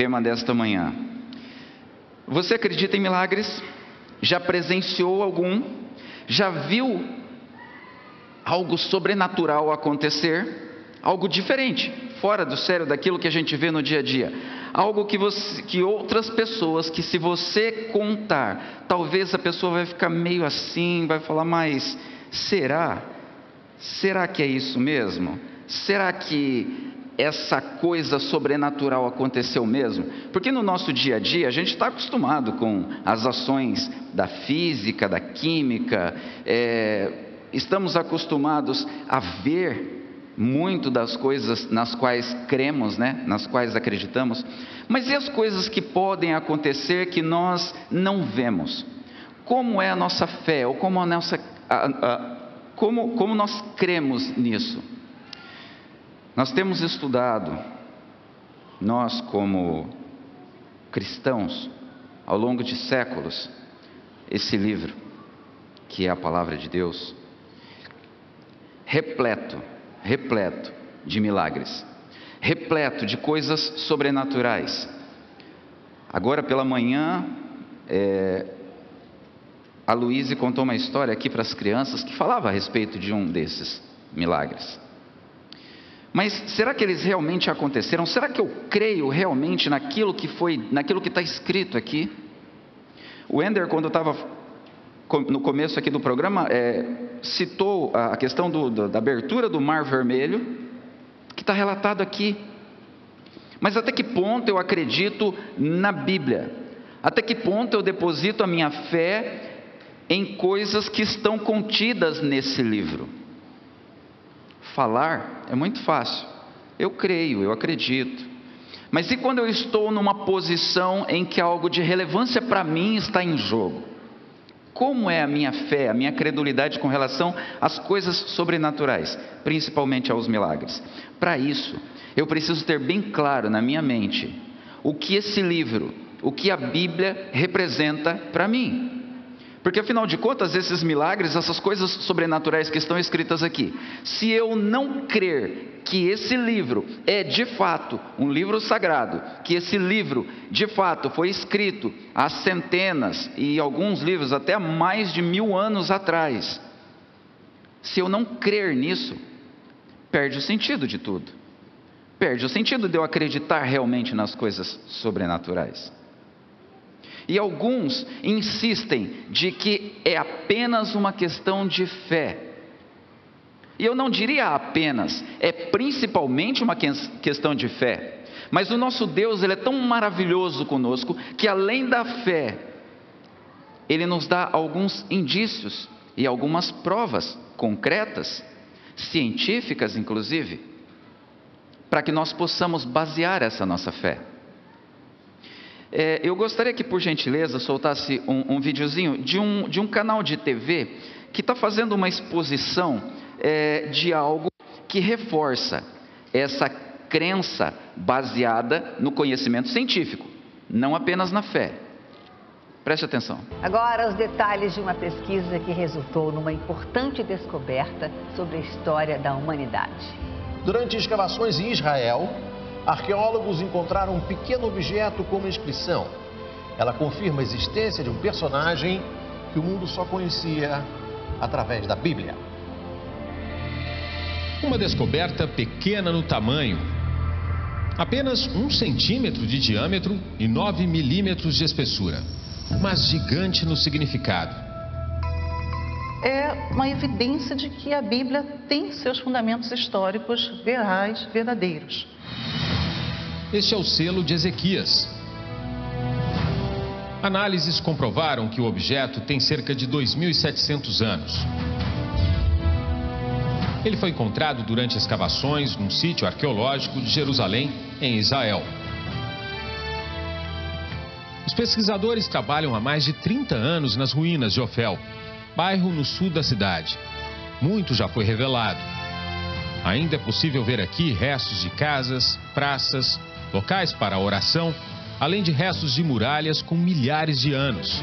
tema desta manhã. Você acredita em milagres? Já presenciou algum? Já viu algo sobrenatural acontecer? Algo diferente, fora do sério daquilo que a gente vê no dia a dia. Algo que, você, que outras pessoas, que se você contar, talvez a pessoa vai ficar meio assim, vai falar, mas será? Será que é isso mesmo? Será que essa coisa sobrenatural aconteceu mesmo? Porque no nosso dia a dia a gente está acostumado com as ações da física, da química, é, estamos acostumados a ver muito das coisas nas quais cremos, né? nas quais acreditamos, mas e as coisas que podem acontecer que nós não vemos? Como é a nossa fé, ou como, a nossa, a, a, como, como nós cremos nisso? Nós temos estudado, nós como cristãos, ao longo de séculos, esse livro, que é a palavra de Deus, repleto, repleto de milagres, repleto de coisas sobrenaturais. Agora pela manhã, é, a Luíse contou uma história aqui para as crianças que falava a respeito de um desses milagres. Mas será que eles realmente aconteceram? Será que eu creio realmente naquilo que foi, naquilo que está escrito aqui? O Ender, quando estava no começo aqui do programa, é, citou a questão do, da abertura do Mar Vermelho, que está relatado aqui. Mas até que ponto eu acredito na Bíblia? Até que ponto eu deposito a minha fé em coisas que estão contidas nesse livro? Falar é muito fácil. Eu creio, eu acredito. Mas e quando eu estou numa posição em que algo de relevância para mim está em jogo? Como é a minha fé, a minha credulidade com relação às coisas sobrenaturais, principalmente aos milagres? Para isso, eu preciso ter bem claro na minha mente o que esse livro, o que a Bíblia representa para mim. Porque afinal de contas, esses milagres, essas coisas sobrenaturais que estão escritas aqui, se eu não crer que esse livro é de fato um livro sagrado, que esse livro de fato foi escrito há centenas e alguns livros até mais de mil anos atrás, se eu não crer nisso, perde o sentido de tudo, perde o sentido de eu acreditar realmente nas coisas sobrenaturais. E alguns insistem de que é apenas uma questão de fé. E eu não diria apenas, é principalmente uma questão de fé. Mas o nosso Deus, ele é tão maravilhoso conosco que além da fé, ele nos dá alguns indícios e algumas provas concretas, científicas inclusive, para que nós possamos basear essa nossa fé. É, eu gostaria que, por gentileza, soltasse um, um videozinho de um, de um canal de TV que está fazendo uma exposição é, de algo que reforça essa crença baseada no conhecimento científico, não apenas na fé. Preste atenção. Agora, os detalhes de uma pesquisa que resultou numa importante descoberta sobre a história da humanidade. Durante escavações em Israel, arqueólogos encontraram um pequeno objeto com inscrição. Ela confirma a existência de um personagem que o mundo só conhecia através da Bíblia. Uma descoberta pequena no tamanho, apenas um centímetro de diâmetro e 9 milímetros de espessura, mas gigante no significado. É uma evidência de que a Bíblia tem seus fundamentos históricos verais, verdadeiros. Este é o selo de Ezequias. Análises comprovaram que o objeto tem cerca de 2.700 anos. Ele foi encontrado durante escavações num sítio arqueológico de Jerusalém, em Israel. Os pesquisadores trabalham há mais de 30 anos nas ruínas de Ofel, bairro no sul da cidade. Muito já foi revelado. Ainda é possível ver aqui restos de casas, praças, locais para oração, além de restos de muralhas com milhares de anos.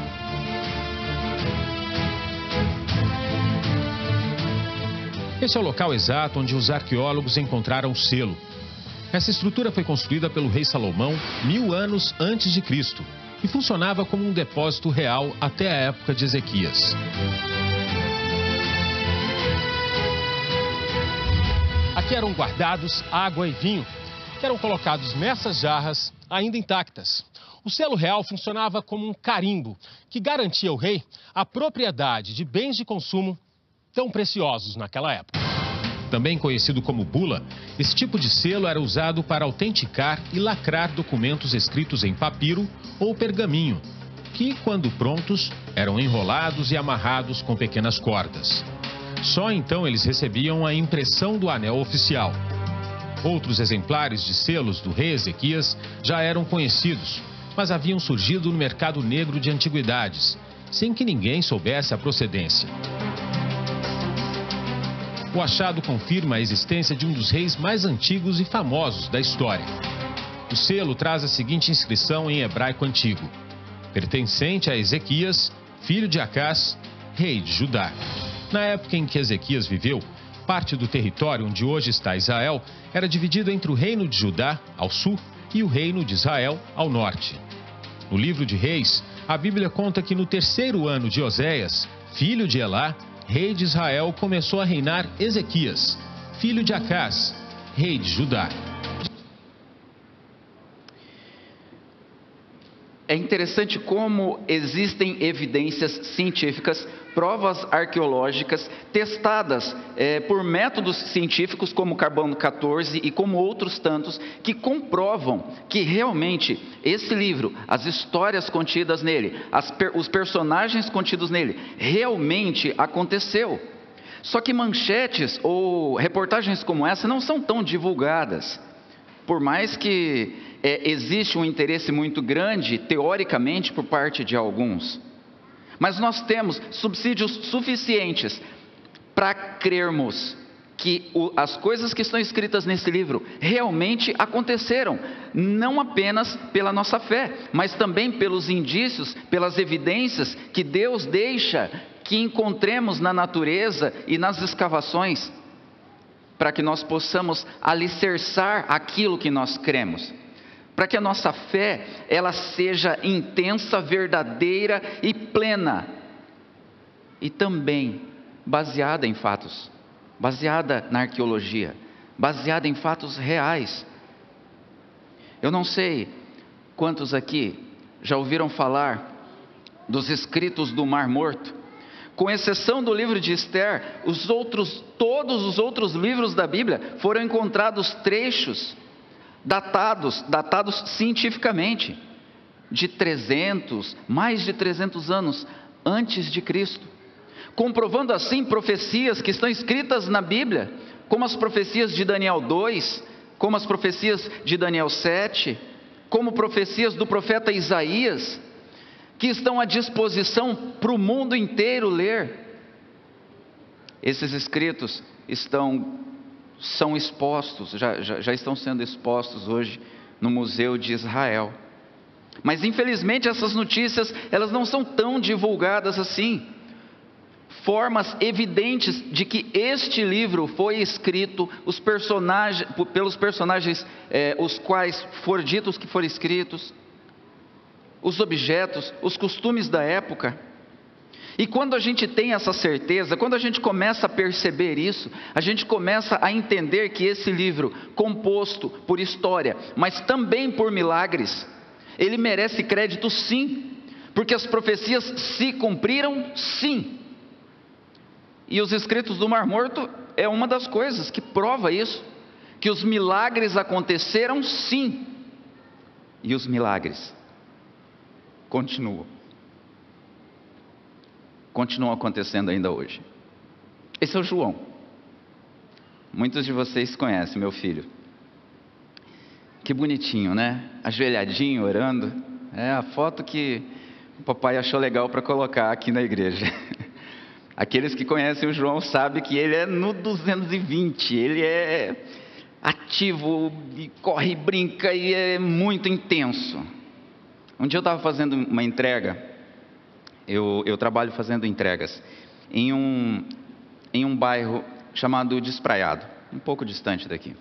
Esse é o local exato onde os arqueólogos encontraram o selo. Essa estrutura foi construída pelo rei Salomão mil anos antes de Cristo e funcionava como um depósito real até a época de Ezequias. Aqui eram guardados água e vinho, que eram colocados nessas jarras ainda intactas. O selo real funcionava como um carimbo que garantia ao rei a propriedade de bens de consumo tão preciosos naquela época. Também conhecido como bula, esse tipo de selo era usado para autenticar e lacrar documentos escritos em papiro ou pergaminho, que, quando prontos, eram enrolados e amarrados com pequenas cordas. Só então eles recebiam a impressão do anel oficial. Outros exemplares de selos do rei Ezequias já eram conhecidos, mas haviam surgido no mercado negro de antiguidades, sem que ninguém soubesse a procedência. O achado confirma a existência de um dos reis mais antigos e famosos da história. O selo traz a seguinte inscrição em hebraico antigo: pertencente a Ezequias, filho de Acás, rei de Judá. Na época em que Ezequias viveu, parte do território onde hoje está Israel era dividido entre o reino de Judá, ao sul, e o reino de Israel, ao norte. No livro de Reis, a Bíblia conta que no terceiro ano de Oséias, filho de Elá, rei de Israel, começou a reinar Ezequias, filho de Acás, rei de Judá. É interessante como existem evidências científicas, provas arqueológicas testadas é, por métodos científicos como carbono 14 e como outros tantos que comprovam que realmente esse livro, as histórias contidas nele, per, os personagens contidos nele, realmente aconteceu. Só que manchetes ou reportagens como essa não são tão divulgadas. Por mais que é, existe um interesse muito grande, teoricamente, por parte de alguns. Mas nós temos subsídios suficientes para crermos que o, as coisas que estão escritas nesse livro realmente aconteceram, não apenas pela nossa fé, mas também pelos indícios, pelas evidências que Deus deixa que encontremos na natureza e nas escavações, para que nós possamos alicerçar aquilo que nós cremos para que a nossa fé ela seja intensa, verdadeira e plena. E também baseada em fatos, baseada na arqueologia, baseada em fatos reais. Eu não sei quantos aqui já ouviram falar dos escritos do Mar Morto. Com exceção do livro de Esther, os outros, todos os outros livros da Bíblia foram encontrados trechos datados, datados cientificamente, de 300, mais de 300 anos antes de Cristo, comprovando assim profecias que estão escritas na Bíblia, como as profecias de Daniel 2, como as profecias de Daniel 7, como profecias do profeta Isaías, que estão à disposição para o mundo inteiro ler. Esses escritos estão são expostos, já, já, já estão sendo expostos hoje no Museu de Israel. Mas infelizmente essas notícias, elas não são tão divulgadas assim. Formas evidentes de que este livro foi escrito os personagens, pelos personagens é, os quais foram ditos que foram escritos, os objetos, os costumes da época. E quando a gente tem essa certeza, quando a gente começa a perceber isso, a gente começa a entender que esse livro, composto por história, mas também por milagres, ele merece crédito sim, porque as profecias se cumpriram sim. E os escritos do Mar Morto é uma das coisas que prova isso, que os milagres aconteceram sim. E os milagres continuam continuam acontecendo ainda hoje. Esse é o João. Muitos de vocês conhecem meu filho. Que bonitinho, né? Ajoelhadinho, orando. É a foto que o papai achou legal para colocar aqui na igreja. Aqueles que conhecem o João sabem que ele é no 220, ele é ativo e corre e brinca e é muito intenso. Um dia eu estava fazendo uma entrega eu, eu trabalho fazendo entregas em um, em um bairro chamado Despraiado, um pouco distante daqui.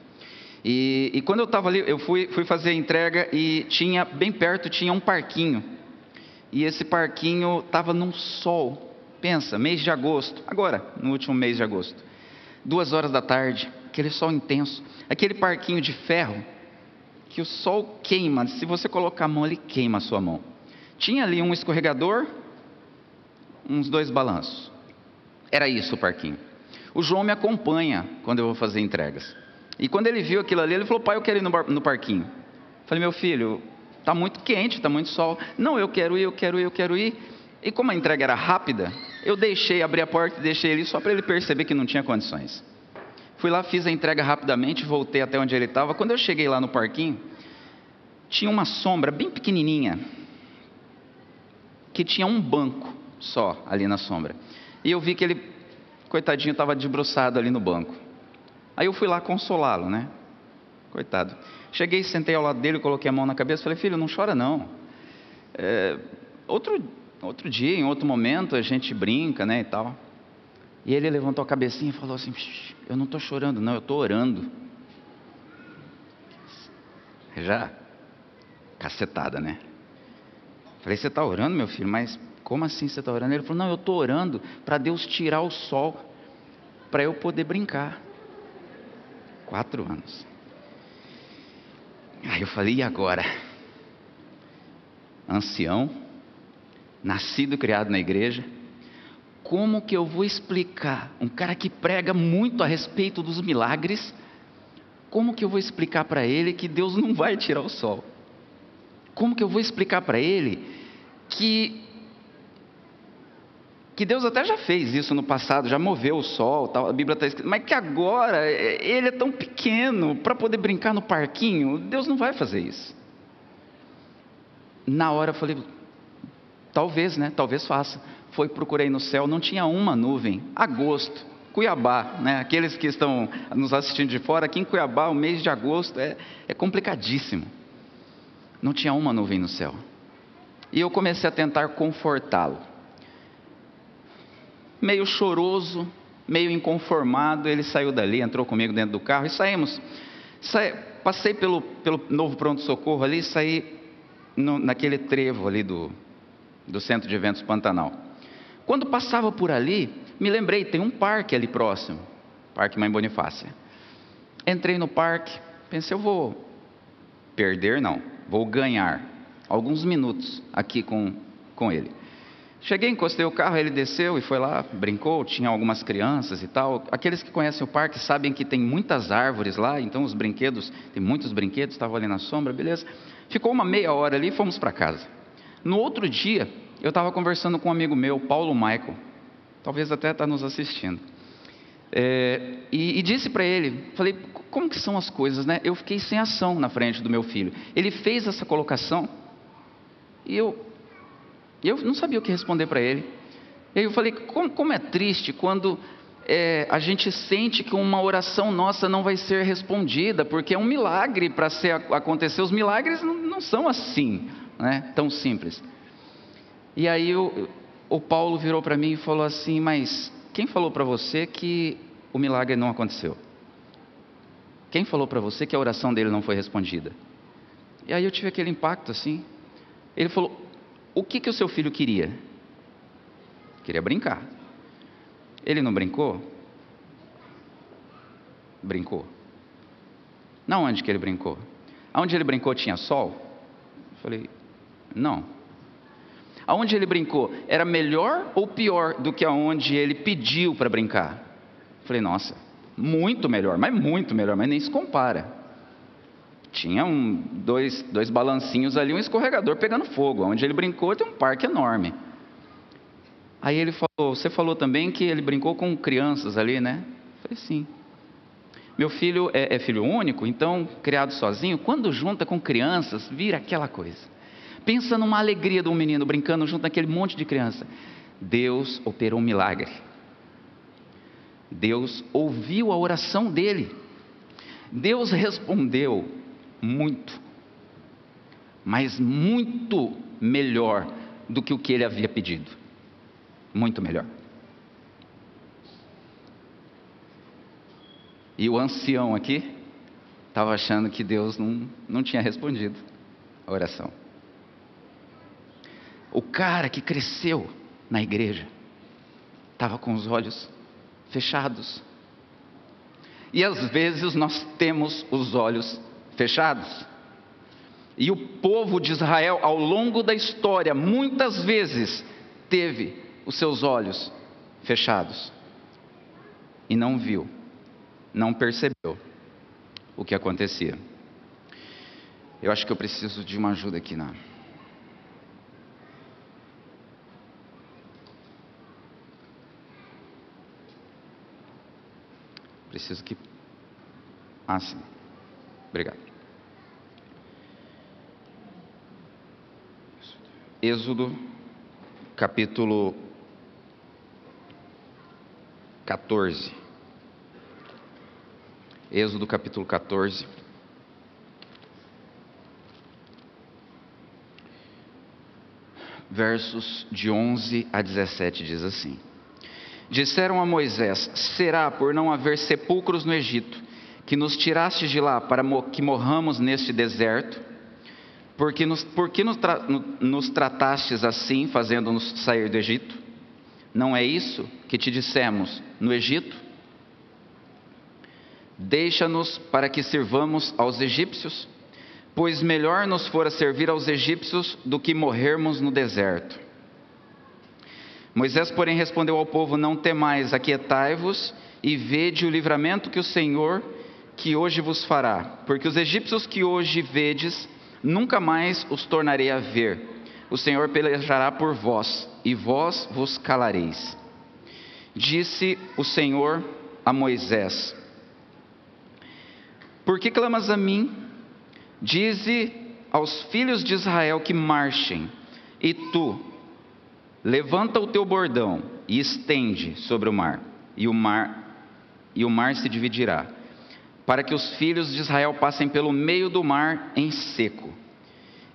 E, e quando eu estava ali, eu fui, fui fazer a entrega e tinha, bem perto, tinha um parquinho. E esse parquinho estava num sol. Pensa, mês de agosto, agora, no último mês de agosto. Duas horas da tarde, aquele sol intenso. Aquele parquinho de ferro que o sol queima, se você colocar a mão, ele queima a sua mão. Tinha ali um escorregador, uns dois balanços. Era isso o parquinho. O João me acompanha quando eu vou fazer entregas. E quando ele viu aquilo ali, ele falou: Pai, eu quero ir no, no parquinho. Falei: Meu filho, está muito quente, está muito sol. Não, eu quero ir, eu quero ir, eu quero ir. E como a entrega era rápida, eu deixei, abri a porta e deixei ele só para ele perceber que não tinha condições. Fui lá, fiz a entrega rapidamente, voltei até onde ele estava. Quando eu cheguei lá no parquinho, tinha uma sombra bem pequenininha, que tinha um banco só ali na sombra. E eu vi que ele, coitadinho, estava debruçado ali no banco. Aí eu fui lá consolá-lo, né? Coitado. Cheguei, sentei ao lado dele, coloquei a mão na cabeça, falei, filho, não chora não. É, outro, outro dia, em outro momento, a gente brinca, né, e tal. E ele levantou a cabecinha e falou assim, eu não estou chorando não, eu estou orando. Já, cacetada, né? Falei, você está orando, meu filho? Mas como assim você está orando? Ele falou, não, eu estou orando para Deus tirar o sol, para eu poder brincar. Quatro anos. Aí eu falei, e agora? Ancião, nascido e criado na igreja, como que eu vou explicar? Um cara que prega muito a respeito dos milagres, como que eu vou explicar para ele que Deus não vai tirar o sol? Como que eu vou explicar para ele que que Deus até já fez isso no passado, já moveu o sol, tal, a Bíblia está escrita, mas que agora é, ele é tão pequeno para poder brincar no parquinho, Deus não vai fazer isso. Na hora eu falei, talvez, né? Talvez faça. Foi, procurei no céu, não tinha uma nuvem. Agosto, Cuiabá, né? Aqueles que estão nos assistindo de fora, aqui em Cuiabá, o mês de agosto é, é complicadíssimo. Não tinha uma nuvem no céu. E eu comecei a tentar confortá-lo meio choroso, meio inconformado, ele saiu dali, entrou comigo dentro do carro e saímos. passei pelo, pelo novo pronto-socorro ali e saí no, naquele trevo ali do, do centro de eventos Pantanal. Quando passava por ali, me lembrei, tem um parque ali próximo, Parque Mãe Bonifácia. Entrei no parque, pensei, eu vou perder, não, vou ganhar alguns minutos aqui com, com ele. Cheguei, encostei o carro, ele desceu e foi lá, brincou, tinha algumas crianças e tal. Aqueles que conhecem o parque sabem que tem muitas árvores lá, então os brinquedos, tem muitos brinquedos, estavam ali na sombra, beleza. Ficou uma meia hora ali e fomos para casa. No outro dia, eu estava conversando com um amigo meu, Paulo Michael, talvez até está nos assistindo. É, e, e, disse para ele, falei, como que são as coisas, né? Eu fiquei sem ação na frente do meu filho. Ele fez essa colocação e eu e eu não sabia o que responder para ele. E eu falei: como, como é triste quando é, a gente sente que uma oração nossa não vai ser respondida, porque é um milagre para acontecer. Os milagres não, não são assim, né, tão simples. E aí o, o Paulo virou para mim e falou assim: Mas quem falou para você que o milagre não aconteceu? Quem falou para você que a oração dele não foi respondida? E aí eu tive aquele impacto assim. Ele falou: o que, que o seu filho queria? Queria brincar. Ele não brincou? Brincou. Na onde que ele brincou? Aonde ele brincou tinha sol? Eu falei, não. Aonde ele brincou era melhor ou pior do que aonde ele pediu para brincar? Eu falei, nossa, muito melhor, mas muito melhor, mas nem se compara. Tinha um, dois, dois balancinhos ali, um escorregador pegando fogo. Onde ele brincou tem um parque enorme. Aí ele falou: Você falou também que ele brincou com crianças ali, né? Eu falei: Sim. Meu filho é, é filho único, então criado sozinho. Quando junta com crianças, vira aquela coisa. Pensa numa alegria de um menino brincando junto naquele monte de criança. Deus operou um milagre. Deus ouviu a oração dele. Deus respondeu muito, mas muito melhor do que o que ele havia pedido. Muito melhor. E o ancião aqui estava achando que Deus não, não tinha respondido a oração. O cara que cresceu na igreja estava com os olhos fechados. E às vezes nós temos os olhos fechados. E o povo de Israel, ao longo da história, muitas vezes teve os seus olhos fechados e não viu, não percebeu o que acontecia. Eu acho que eu preciso de uma ajuda aqui na. Preciso que. Ah, sim. Obrigado. Êxodo, capítulo 14. Êxodo, capítulo 14. Versos de 11 a 17 diz assim: Disseram a Moisés: Será por não haver sepulcros no Egito, que nos tiraste de lá para que morramos neste deserto? Porque nos, porque nos, tra, nos tratastes assim, fazendo-nos sair do Egito? Não é isso que te dissemos no Egito? Deixa-nos para que sirvamos aos egípcios, pois melhor nos fora servir aos egípcios do que morrermos no deserto. Moisés, porém, respondeu ao povo: Não temais, aquietai-vos e vede o livramento que o Senhor que hoje vos fará, porque os egípcios que hoje vedes, nunca mais os tornarei a ver. O Senhor pelejará por vós, e vós vos calareis. Disse o Senhor a Moisés: Por que clamas a mim? Dize aos filhos de Israel que marchem, e tu, Levanta o teu bordão e estende sobre o mar, e o mar e o mar se dividirá, para que os filhos de Israel passem pelo meio do mar em seco.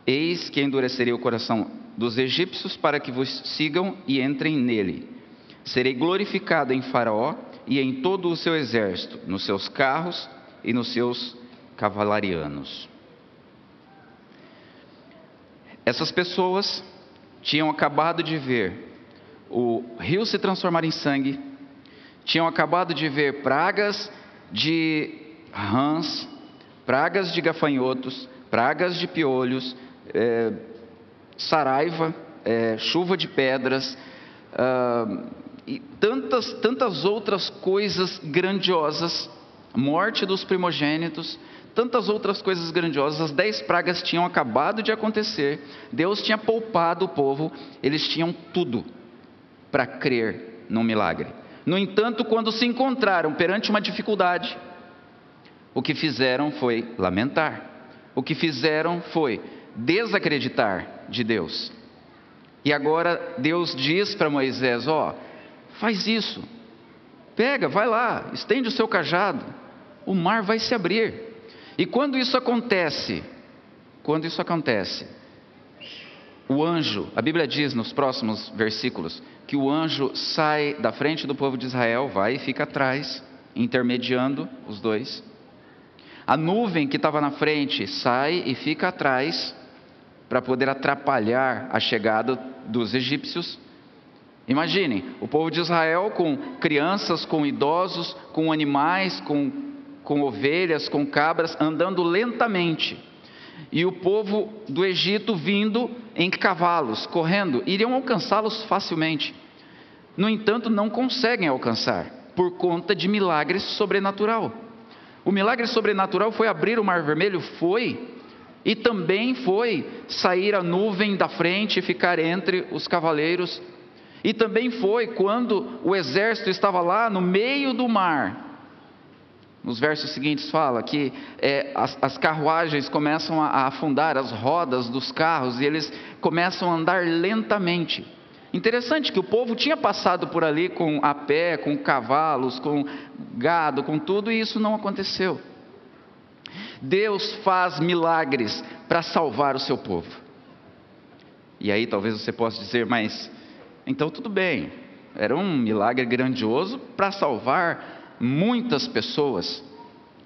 Eis que endurecerei o coração dos egípcios para que vos sigam e entrem nele. Serei glorificado em Faraó e em todo o seu exército, nos seus carros e nos seus cavalarianos. Essas pessoas tinham acabado de ver o rio se transformar em sangue, tinham acabado de ver pragas de rãs, pragas de gafanhotos, pragas de piolhos, é, saraiva, é, chuva de pedras, ah, e tantas, tantas outras coisas grandiosas, morte dos primogênitos, tantas outras coisas grandiosas. As dez pragas tinham acabado de acontecer, Deus tinha poupado o povo, eles tinham tudo para crer num milagre. No entanto, quando se encontraram perante uma dificuldade, o que fizeram foi lamentar, o que fizeram foi desacreditar de Deus. E agora Deus diz para Moisés: Ó, oh, faz isso, pega, vai lá, estende o seu cajado, o mar vai se abrir. E quando isso acontece, quando isso acontece, o anjo, a Bíblia diz nos próximos versículos, que o anjo sai da frente do povo de Israel, vai e fica atrás, intermediando os dois. A nuvem que estava na frente sai e fica atrás, para poder atrapalhar a chegada dos egípcios. Imaginem, o povo de Israel com crianças, com idosos, com animais, com com ovelhas, com cabras, andando lentamente. E o povo do Egito vindo em cavalos, correndo, iriam alcançá-los facilmente. No entanto, não conseguem alcançar, por conta de milagres sobrenatural. O milagre sobrenatural foi abrir o Mar Vermelho? Foi. E também foi sair a nuvem da frente e ficar entre os cavaleiros. E também foi quando o exército estava lá no meio do mar, nos versos seguintes fala que é, as, as, carruagens começam a, a afundar, as rodas dos carros, e eles começam a andar lentamente. Interessante que o povo tinha passado por ali com a pé, com cavalos, com gado, com tudo, e isso não aconteceu. Deus faz milagres para salvar o seu povo. E aí talvez você possa dizer, mas então tudo bem, era um milagre grandioso para salvar muitas pessoas.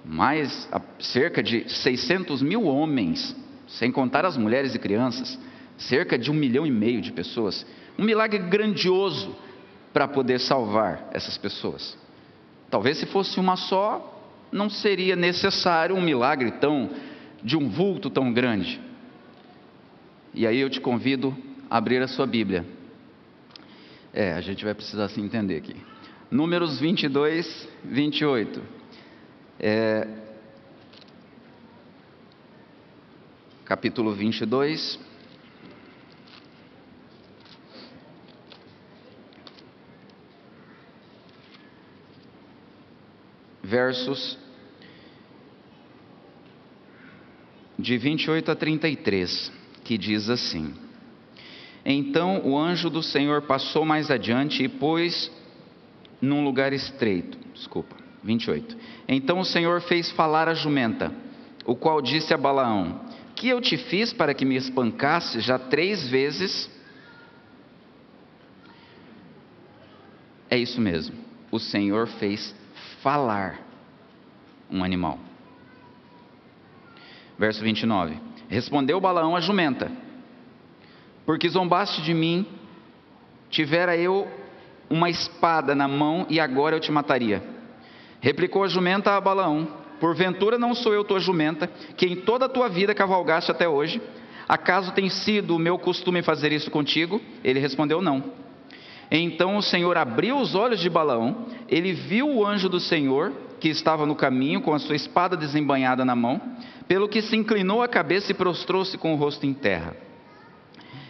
mais cerca de 600 mil homens, sem contar as mulheres e crianças, cerca de um milhão e meio de pessoas. Um milagre grandioso para poder salvar essas pessoas. Talvez se fosse uma só, não seria necessário um milagre tão de um vulto tão grande. E aí eu te convido a abrir a sua Bíblia. É, a gente vai precisar se entender aqui. Números 22, 28. É, capítulo 22. Versos de 28 a 33, que diz assim: Então o anjo do Senhor passou mais adiante e pôs num lugar estreito. Desculpa, 28. Então o Senhor fez falar a jumenta, o qual disse a Balaão: Que eu te fiz para que me espancasse já três vezes? É isso mesmo. O Senhor fez falar um animal. Verso 29. Respondeu Balaão a jumenta: Porque zombaste de mim, tivera eu uma espada na mão e agora eu te mataria. Replicou a jumenta a Balaão: Porventura não sou eu tua jumenta, que em toda a tua vida cavalgaste até hoje? Acaso tem sido o meu costume fazer isso contigo? Ele respondeu: Não. Então o Senhor abriu os olhos de Balaão, ele viu o anjo do Senhor, que estava no caminho, com a sua espada desembanhada na mão, pelo que se inclinou a cabeça e prostrou-se com o rosto em terra.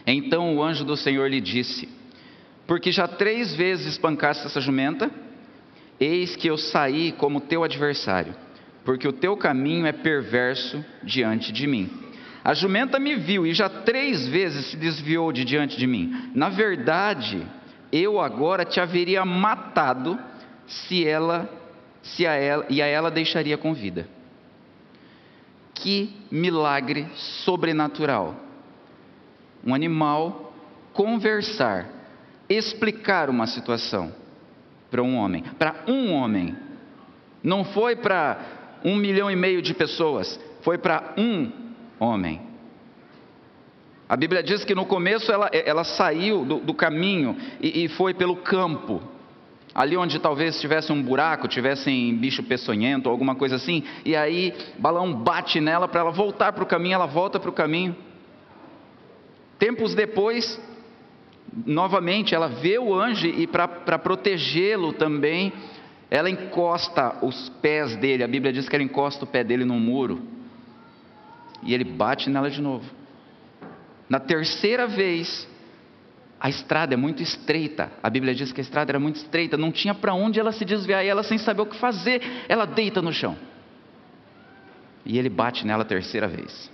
Então o anjo do Senhor lhe disse: porque já três vezes espancaste essa jumenta, eis que eu saí como teu adversário, porque o teu caminho é perverso diante de mim. A jumenta me viu e já três vezes se desviou de diante de mim. Na verdade, eu agora te haveria matado se ela, se a ela e a ela deixaria com vida. Que milagre sobrenatural! Um animal conversar explicar uma situação para um homem, para um homem. Não foi para um milhão e meio de pessoas, foi para um homem. A Bíblia diz que no começo ela, ela saiu do, do caminho e, e, foi pelo campo, ali onde talvez tivesse um buraco, tivesse um bicho peçonhento alguma coisa assim, e aí Balão bate nela para ela voltar para o caminho, ela volta para o caminho. Tempos depois, novamente, ela vê o anjo e para protegê-lo também, ela encosta os pés dele. A Bíblia diz que ela encosta o pé dele no muro. E ele bate nela de novo. Na terceira vez, a estrada é muito estreita. A Bíblia diz que a estrada era muito estreita, não tinha para onde ela se desviar e ela sem saber o que fazer, ela deita no chão. E ele bate nela a terceira vez.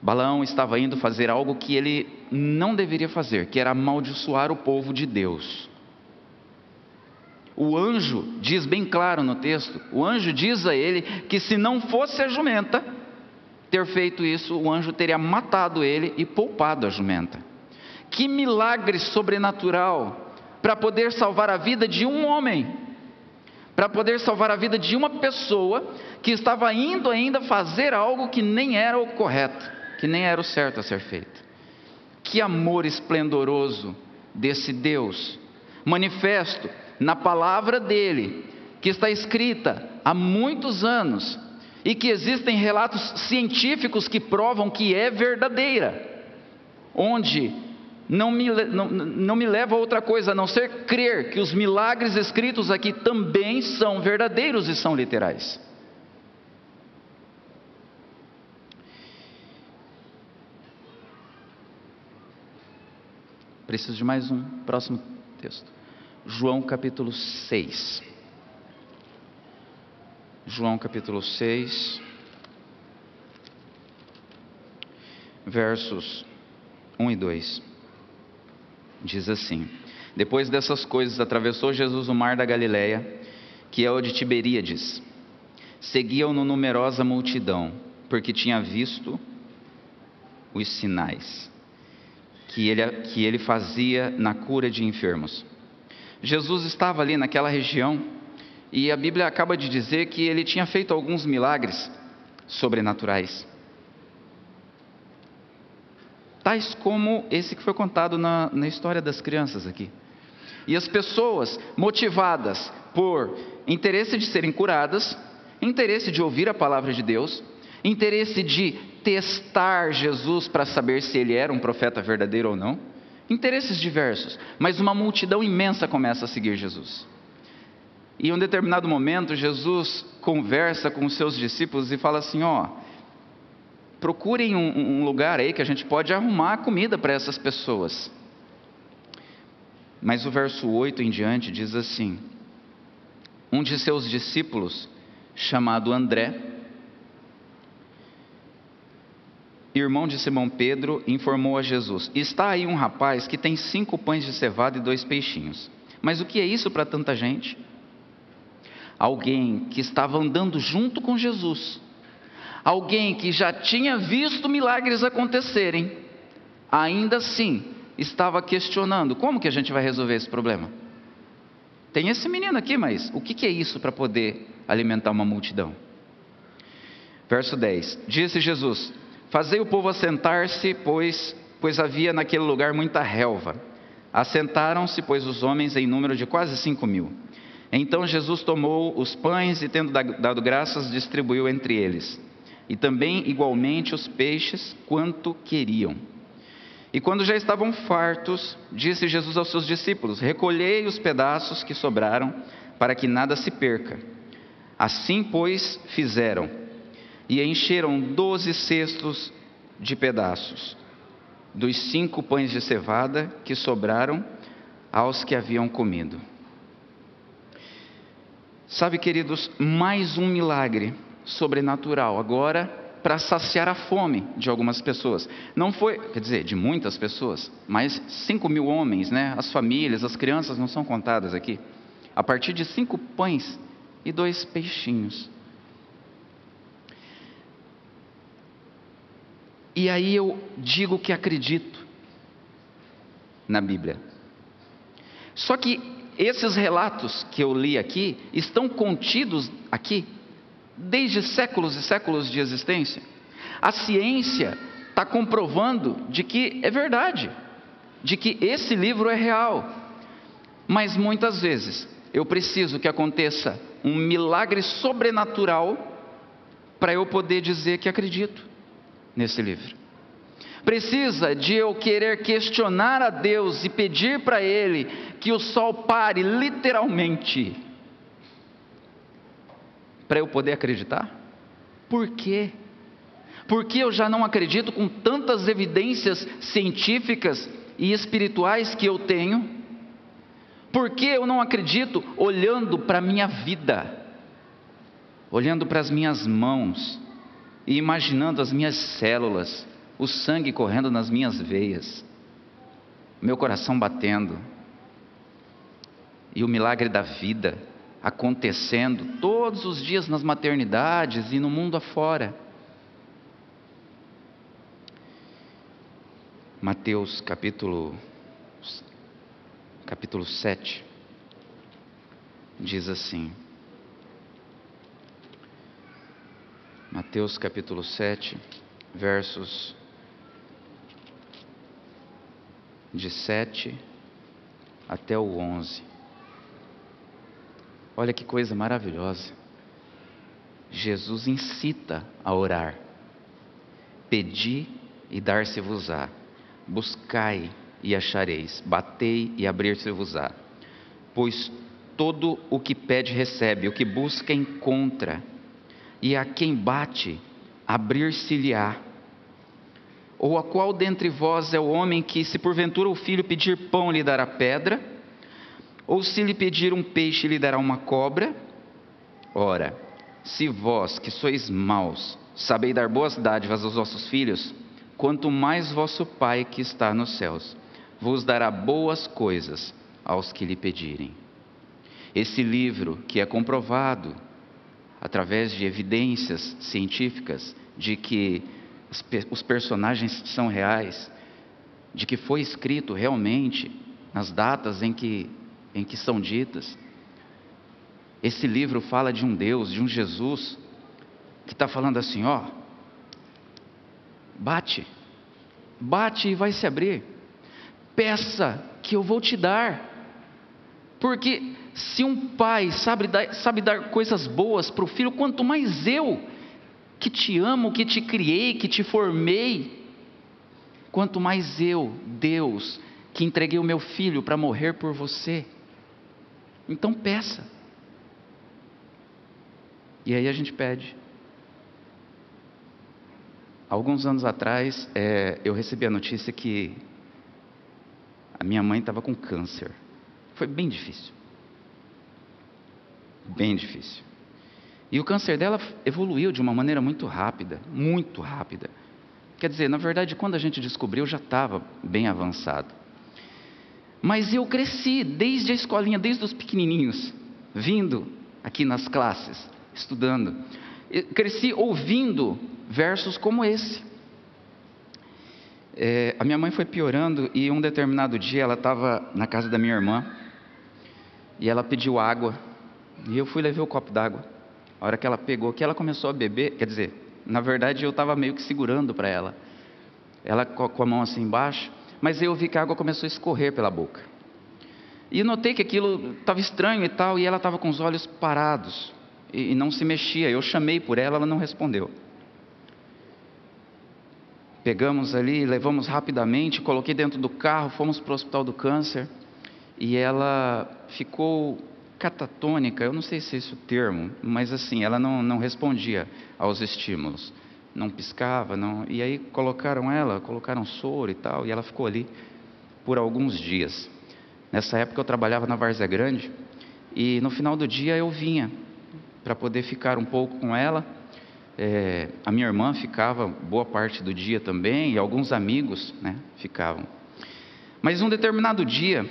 Balaão estava indo fazer algo que ele não deveria fazer, que era amaldiçoar o povo de Deus. O anjo diz bem claro no texto: o anjo diz a ele que se não fosse a jumenta ter feito isso, o anjo teria matado ele e poupado a jumenta. Que milagre sobrenatural para poder salvar a vida de um homem, para poder salvar a vida de uma pessoa que estava indo ainda fazer algo que nem era o correto que nem era o certo a ser feito. Que amor esplendoroso desse Deus, manifesto na palavra dele, que está escrita há muitos anos e que existem relatos científicos que provam que é verdadeira, onde não me, não, não me leva a outra coisa a não ser crer que os milagres escritos aqui também são verdadeiros e são literais. Preciso de mais um. Próximo texto. João capítulo 6. João capítulo 6. Versos 1 e 2. Diz assim: Depois dessas coisas, atravessou Jesus o mar da Galileia, que é o de Tiberíades. Seguiam-no numerosa multidão, porque tinha visto os sinais que ele, que ele fazia na cura de enfermos. Jesus estava ali naquela região e a Bíblia acaba de dizer que ele tinha feito alguns milagres sobrenaturais. Tais como esse que foi contado na, na história das crianças aqui. E as pessoas motivadas por interesse de serem curadas, interesse de ouvir a palavra de Deus, interesse de testar Jesus para saber se ele era um profeta verdadeiro ou não, interesses diversos, mas uma multidão imensa começa a seguir Jesus. E em um determinado momento, Jesus conversa com os seus discípulos e fala assim: Ó, procurem um, um lugar aí que a gente pode arrumar comida para essas pessoas. Mas o verso 8 em diante diz assim: Um de seus discípulos, chamado André, irmão de Simão Pedro, informou a Jesus: Está aí um rapaz que tem cinco pães de cevada e dois peixinhos. Mas o que é isso para tanta gente? Alguém que estava andando junto com Jesus, alguém que já tinha visto milagres acontecerem, ainda assim estava questionando: como que a gente vai resolver esse problema? Tem esse menino aqui, mas o que é isso para poder alimentar uma multidão? Verso 10: Disse Jesus: Fazei o povo assentar-se, pois, pois havia naquele lugar muita relva. Assentaram-se, pois, os homens em número de quase cinco mil. Então Jesus tomou os pães e, tendo dado graças, distribuiu entre eles, e também igualmente os peixes, quanto queriam. E quando já estavam fartos, disse Jesus aos seus discípulos: Recolhei os pedaços que sobraram, para que nada se perca. Assim, pois, fizeram, e encheram doze cestos de pedaços, dos cinco pães de cevada que sobraram aos que haviam comido. Sabe, queridos, mais um milagre sobrenatural agora para saciar a fome de algumas pessoas. Não foi, quer dizer, de muitas pessoas, mas cinco mil homens, né? As famílias, as crianças não são contadas aqui. A partir de cinco pães e dois peixinhos. E aí eu digo que acredito na Bíblia. Só que esses relatos que eu li aqui estão contidos aqui desde séculos e séculos de existência. A ciência está comprovando de que é verdade, de que esse livro é real. Mas muitas vezes eu preciso que aconteça um milagre sobrenatural para eu poder dizer que acredito nesse livro. Precisa de eu querer questionar a Deus e pedir para Ele que o sol pare literalmente, para eu poder acreditar? Por quê? Porque eu já não acredito com tantas evidências científicas e espirituais que eu tenho? Por que eu não acredito olhando para a minha vida, olhando para as minhas mãos e imaginando as minhas células, o sangue correndo nas minhas veias, meu coração batendo, e o milagre da vida acontecendo todos os dias nas maternidades e no mundo afora. Mateus capítulo capítulo 7 diz assim: Mateus capítulo 7, versos de 7 até o 11. Olha que coisa maravilhosa. Jesus incita a orar. Pedi e dar-se-vos-á. Buscai e achareis. Batei e abrir-se-vos-á. Pois todo o que pede recebe, o que busca encontra, e a quem bate, abrir-se-lhe-á. Ou a qual dentre vós é o homem que, se porventura o filho pedir pão, lhe dará pedra? Ou se lhe pedir um peixe, lhe dará uma cobra? Ora, se vós, que sois maus, sabeis dar boas dádivas aos vossos filhos, quanto mais vosso Pai que está nos céus vos dará boas coisas aos que lhe pedirem. Esse livro, que é comprovado através de evidências científicas de que os personagens são reais, de que foi escrito realmente nas datas em que, em que são ditas. Esse livro fala de um Deus, de um Jesus, que está falando assim: ó, bate, bate e vai se abrir, peça que eu vou te dar, porque se um pai sabe dar, sabe dar coisas boas para o filho, quanto mais eu, que te amo, que te criei, que te formei, quanto mais eu, Deus, que entreguei o meu filho para morrer por você. Então peça. E aí a gente pede. Alguns anos atrás, é, eu recebi a notícia que a minha mãe estava com câncer. Foi bem difícil. Bem difícil. E o câncer dela evoluiu de uma maneira muito rápida, muito rápida. Quer dizer, na verdade, quando a gente descobriu, já estava bem avançado. Mas eu cresci desde a escolinha, desde os pequenininhos, vindo aqui nas classes, estudando. Eu cresci ouvindo versos como esse. É, a minha mãe foi piorando e um determinado dia ela estava na casa da minha irmã e ela pediu água e eu fui levar o copo d'água. A hora que ela pegou, que ela começou a beber, quer dizer, na verdade eu estava meio que segurando para ela. Ela com a mão assim embaixo, mas eu vi que a água começou a escorrer pela boca. E notei que aquilo estava estranho e tal, e ela estava com os olhos parados e, e não se mexia. Eu chamei por ela, ela não respondeu. Pegamos ali, levamos rapidamente, coloquei dentro do carro, fomos para o hospital do câncer e ela ficou catatônica, eu não sei se é esse o termo, mas assim, ela não, não respondia aos estímulos não piscava, não. E aí colocaram ela, colocaram soro e tal, e ela ficou ali por alguns dias. Nessa época eu trabalhava na Várzea Grande e no final do dia eu vinha para poder ficar um pouco com ela. É, a minha irmã ficava boa parte do dia também e alguns amigos né, ficavam. Mas um determinado dia,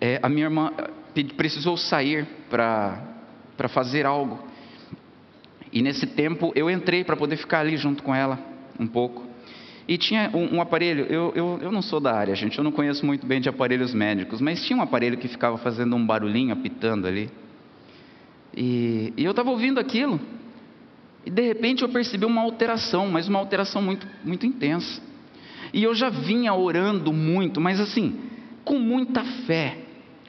é, a minha irmã precisou sair para fazer algo. E nesse tempo eu entrei para poder ficar ali junto com ela um pouco. E tinha um, um aparelho, eu, eu, eu, não sou da área, gente, eu não conheço muito bem de aparelhos médicos, mas tinha um aparelho que ficava fazendo um barulhinho, apitando ali. E, e eu estava ouvindo aquilo, e de repente eu percebi uma alteração, mas uma alteração muito, muito intensa. E eu já vinha orando muito, mas assim, com muita fé,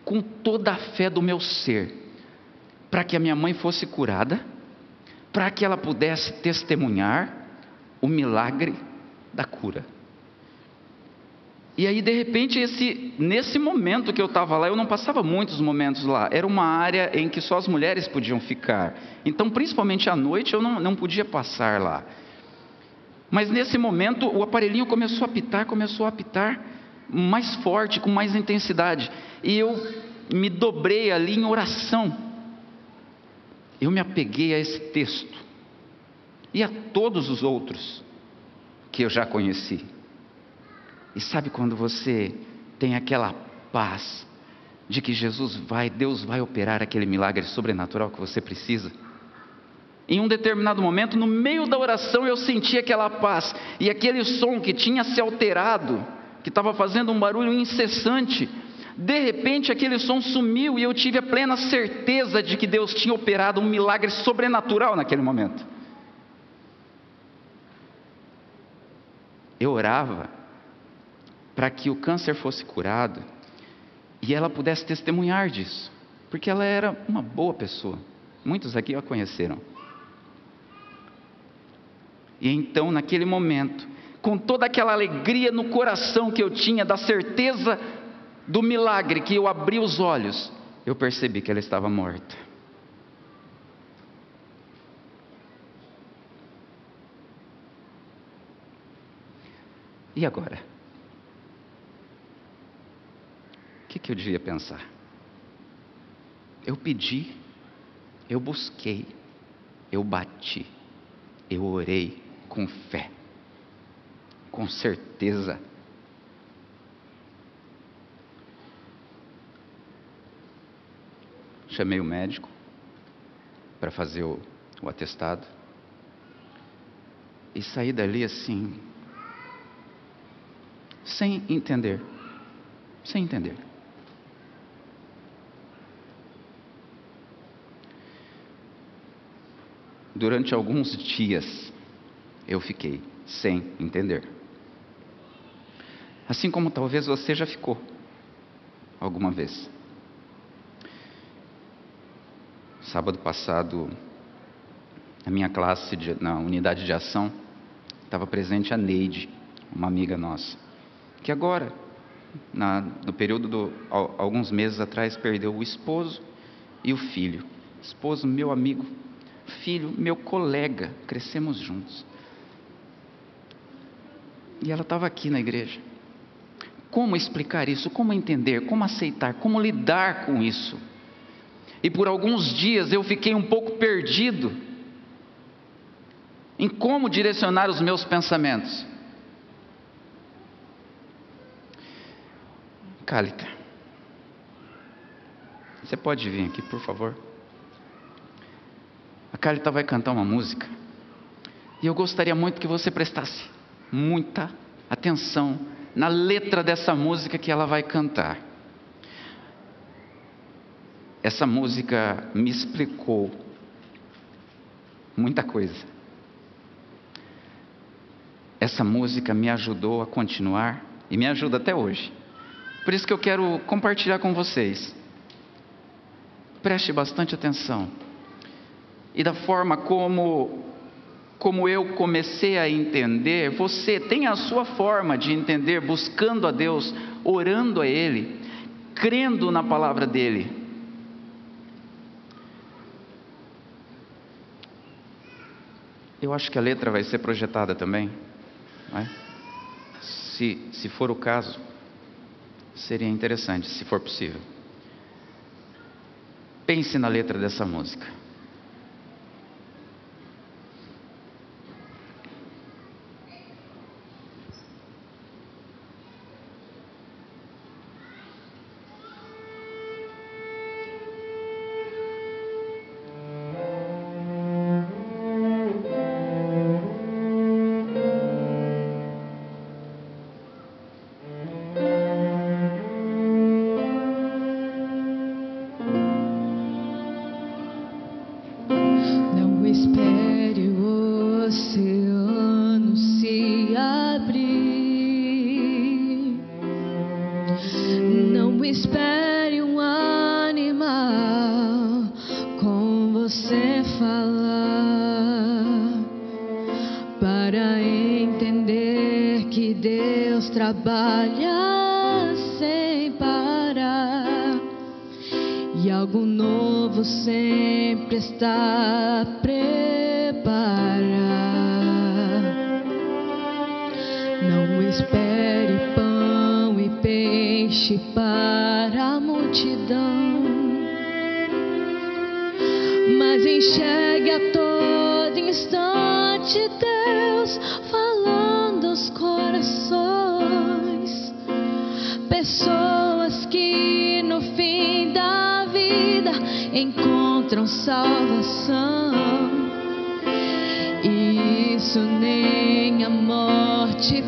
com toda a fé do meu ser, para que a minha mãe fosse curada para que ela pudesse testemunhar o milagre da cura. E aí, de repente, esse, nesse momento que eu estava lá, eu não passava muitos momentos lá, era uma área em que só as mulheres podiam ficar. Então, principalmente à noite, eu não, não podia passar lá. Mas nesse momento, o aparelhinho começou a apitar, começou a apitar mais forte, com mais intensidade. E eu me dobrei ali em oração eu me apeguei a esse texto e a todos os outros que eu já conheci. E sabe quando você tem aquela paz de que Jesus vai, Deus vai operar aquele milagre sobrenatural que você precisa? Em um determinado momento, no meio da oração, eu senti aquela paz e aquele som que tinha se alterado, que estava fazendo um barulho incessante, de repente aquele som sumiu e eu tive a plena certeza de que Deus tinha operado um milagre sobrenatural naquele momento. Eu orava para que o câncer fosse curado e ela pudesse testemunhar disso, porque ela era uma boa pessoa. Muitos aqui a conheceram. E então, naquele momento, com toda aquela alegria no coração que eu tinha, da certeza do milagre que eu abri os olhos, eu percebi que ela estava morta. E agora? O que, que eu devia pensar? Eu pedi, eu busquei, eu bati, eu orei com fé, com certeza Chamei o médico para fazer o, o atestado e saí dali assim, sem entender, sem entender. durante alguns dias, eu fiquei sem entender. Assim como talvez você já ficou alguma vez. Sábado passado, na minha classe, de, na unidade de ação, estava presente a Neide, uma amiga nossa, que agora, na, no período de alguns meses atrás, perdeu o esposo e o filho. Esposo, meu amigo, filho, meu colega, crescemos juntos. E ela estava aqui na igreja. Como explicar isso? Como entender? Como aceitar? Como lidar com isso? E por alguns dias eu fiquei um pouco perdido em como direcionar os meus pensamentos. Cálita, você pode vir aqui, por favor? A Cálita vai cantar uma música e eu gostaria muito que você prestasse muita atenção na letra dessa música que ela vai cantar. Essa música me explicou muita coisa. Essa música me ajudou a continuar e me ajuda até hoje. Por isso que eu quero compartilhar com vocês. Preste bastante atenção. E da forma como como eu comecei a entender, você tem a sua forma de entender, buscando a Deus, orando a Ele, crendo na palavra dEle. Eu acho que a letra vai ser projetada também. É? Se, se for o caso, seria interessante, se for possível. Pense na letra dessa música. de Deus falando aos corações. Pessoas que no fim da vida encontram salvação. Isso nem a morte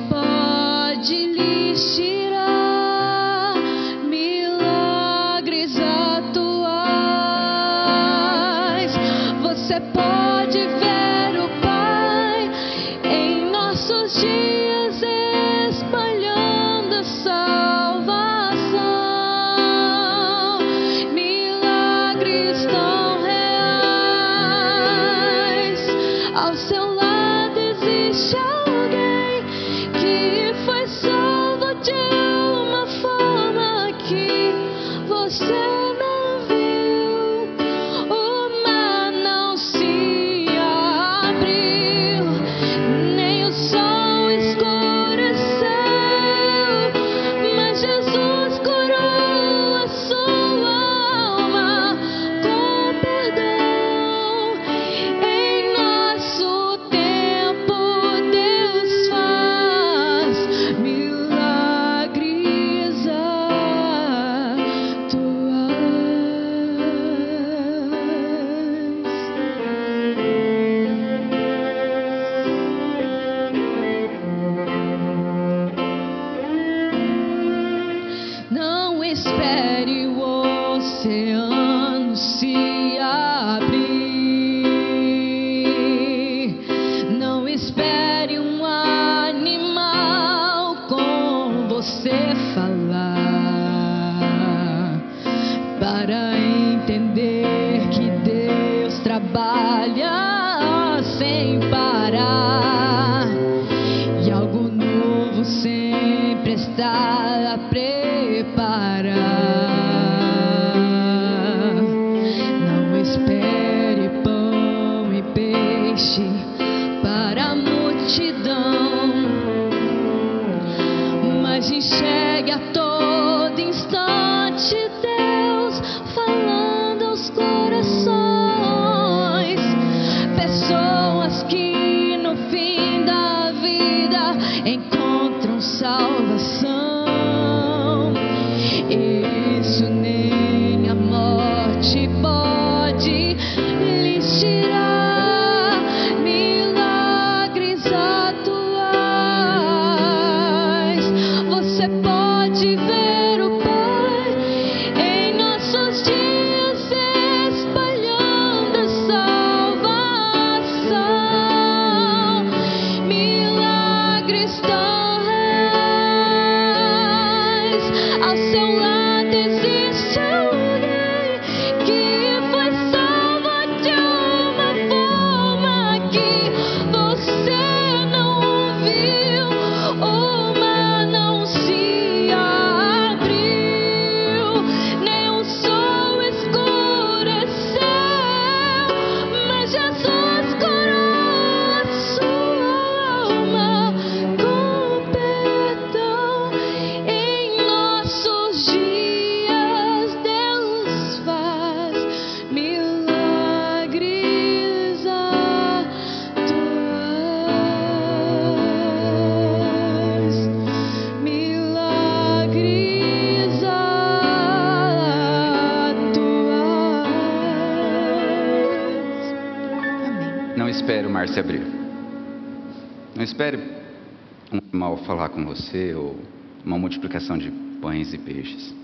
falar com você ou uma multiplicação de pães e peixes.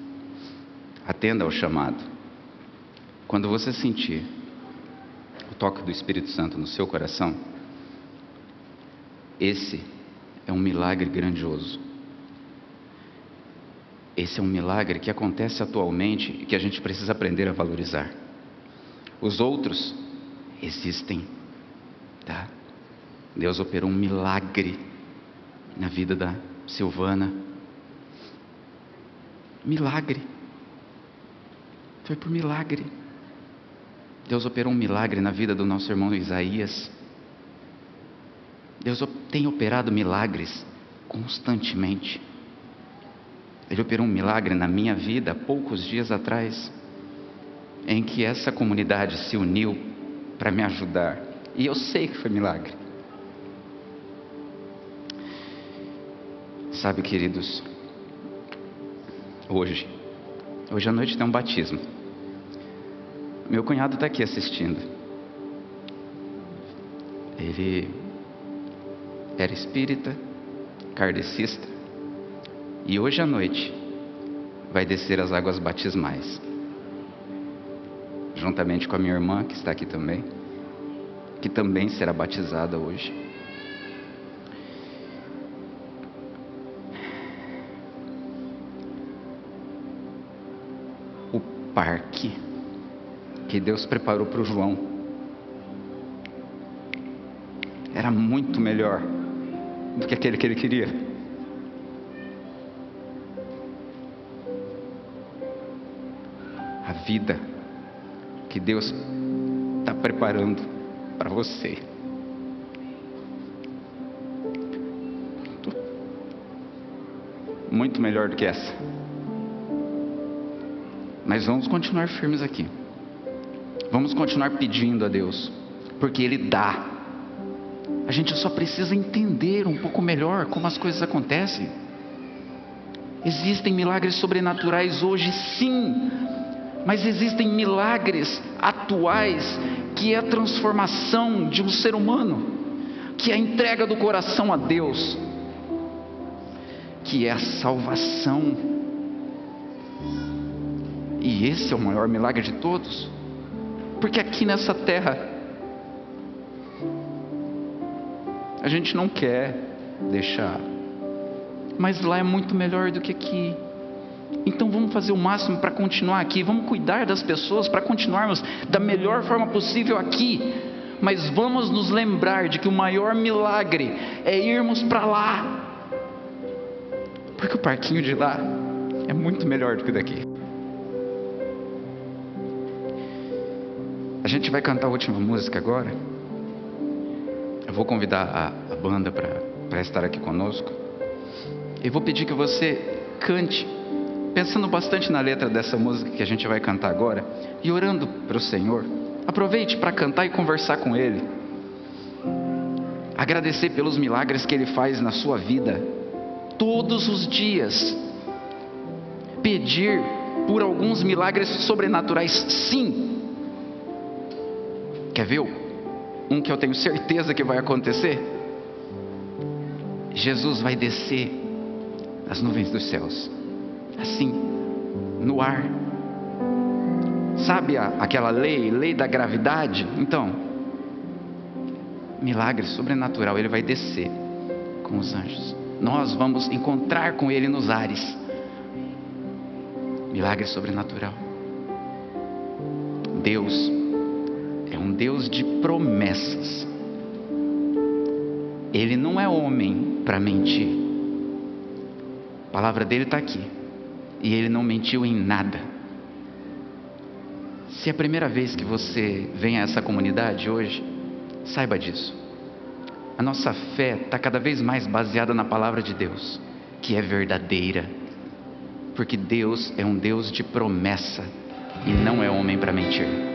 Atenda ao chamado. Quando você sentir o toque do Espírito Santo no seu coração, esse é um milagre grandioso. Esse é um milagre que acontece atualmente e que a gente precisa aprender a valorizar. Os outros existem, tá? Deus operou um milagre na vida da Silvana. Milagre. Foi por milagre. Deus operou um milagre na vida do nosso irmão Isaías. Deus tem operado milagres constantemente. Ele operou um milagre na minha vida há poucos dias atrás, em que essa comunidade se uniu para me ajudar. E eu sei que foi milagre. Sabe, queridos, hoje, hoje à noite tem um batismo. Meu cunhado está aqui assistindo. Ele era espírita, kardecista, e hoje à noite vai descer as águas batismais. Juntamente com a minha irmã, que está aqui também, que também será batizada hoje. Parque que Deus preparou para o João era muito melhor do que aquele que ele queria. A vida que Deus está preparando para você. Muito melhor do que essa. Mas vamos continuar firmes aqui. Vamos continuar pedindo a Deus, porque Ele dá. A gente só precisa entender um pouco melhor como as coisas acontecem. Existem milagres sobrenaturais hoje, sim, mas existem milagres atuais que é a transformação de um ser humano, que é a entrega do coração a Deus, que é a salvação. Esse é o maior milagre de todos, porque aqui nessa terra a gente não quer deixar mas lá é muito melhor do que aqui. Então vamos fazer o máximo para continuar aqui, vamos cuidar das pessoas para continuarmos da melhor forma possível aqui. Mas vamos nos lembrar de que o maior milagre é irmos para lá. Porque o parquinho de lá é muito melhor do que o daqui. Gente vai cantar a última música agora. Eu vou convidar a, a banda para estar aqui conosco. E vou pedir que você cante, pensando bastante na letra dessa música que a gente vai cantar agora e orando para o Senhor. Aproveite para cantar e conversar com Ele. Agradecer pelos milagres que Ele faz na sua vida, todos os dias. Pedir por alguns milagres sobrenaturais, sim. Quer ver um que eu tenho certeza que vai acontecer? Jesus vai descer das nuvens dos céus, assim, no ar. Sabe a, aquela lei, lei da gravidade? Então, milagre sobrenatural, ele vai descer com os anjos. Nós vamos encontrar com ele nos ares. Milagre sobrenatural. Deus é um Deus de promessas. Ele não é homem para mentir. A palavra dele está aqui. E ele não mentiu em nada. Se é a primeira vez que você vem a essa comunidade hoje, saiba disso. A nossa fé está cada vez mais baseada na palavra de Deus, que é verdadeira. Porque Deus é um Deus de promessa e não é homem para mentir.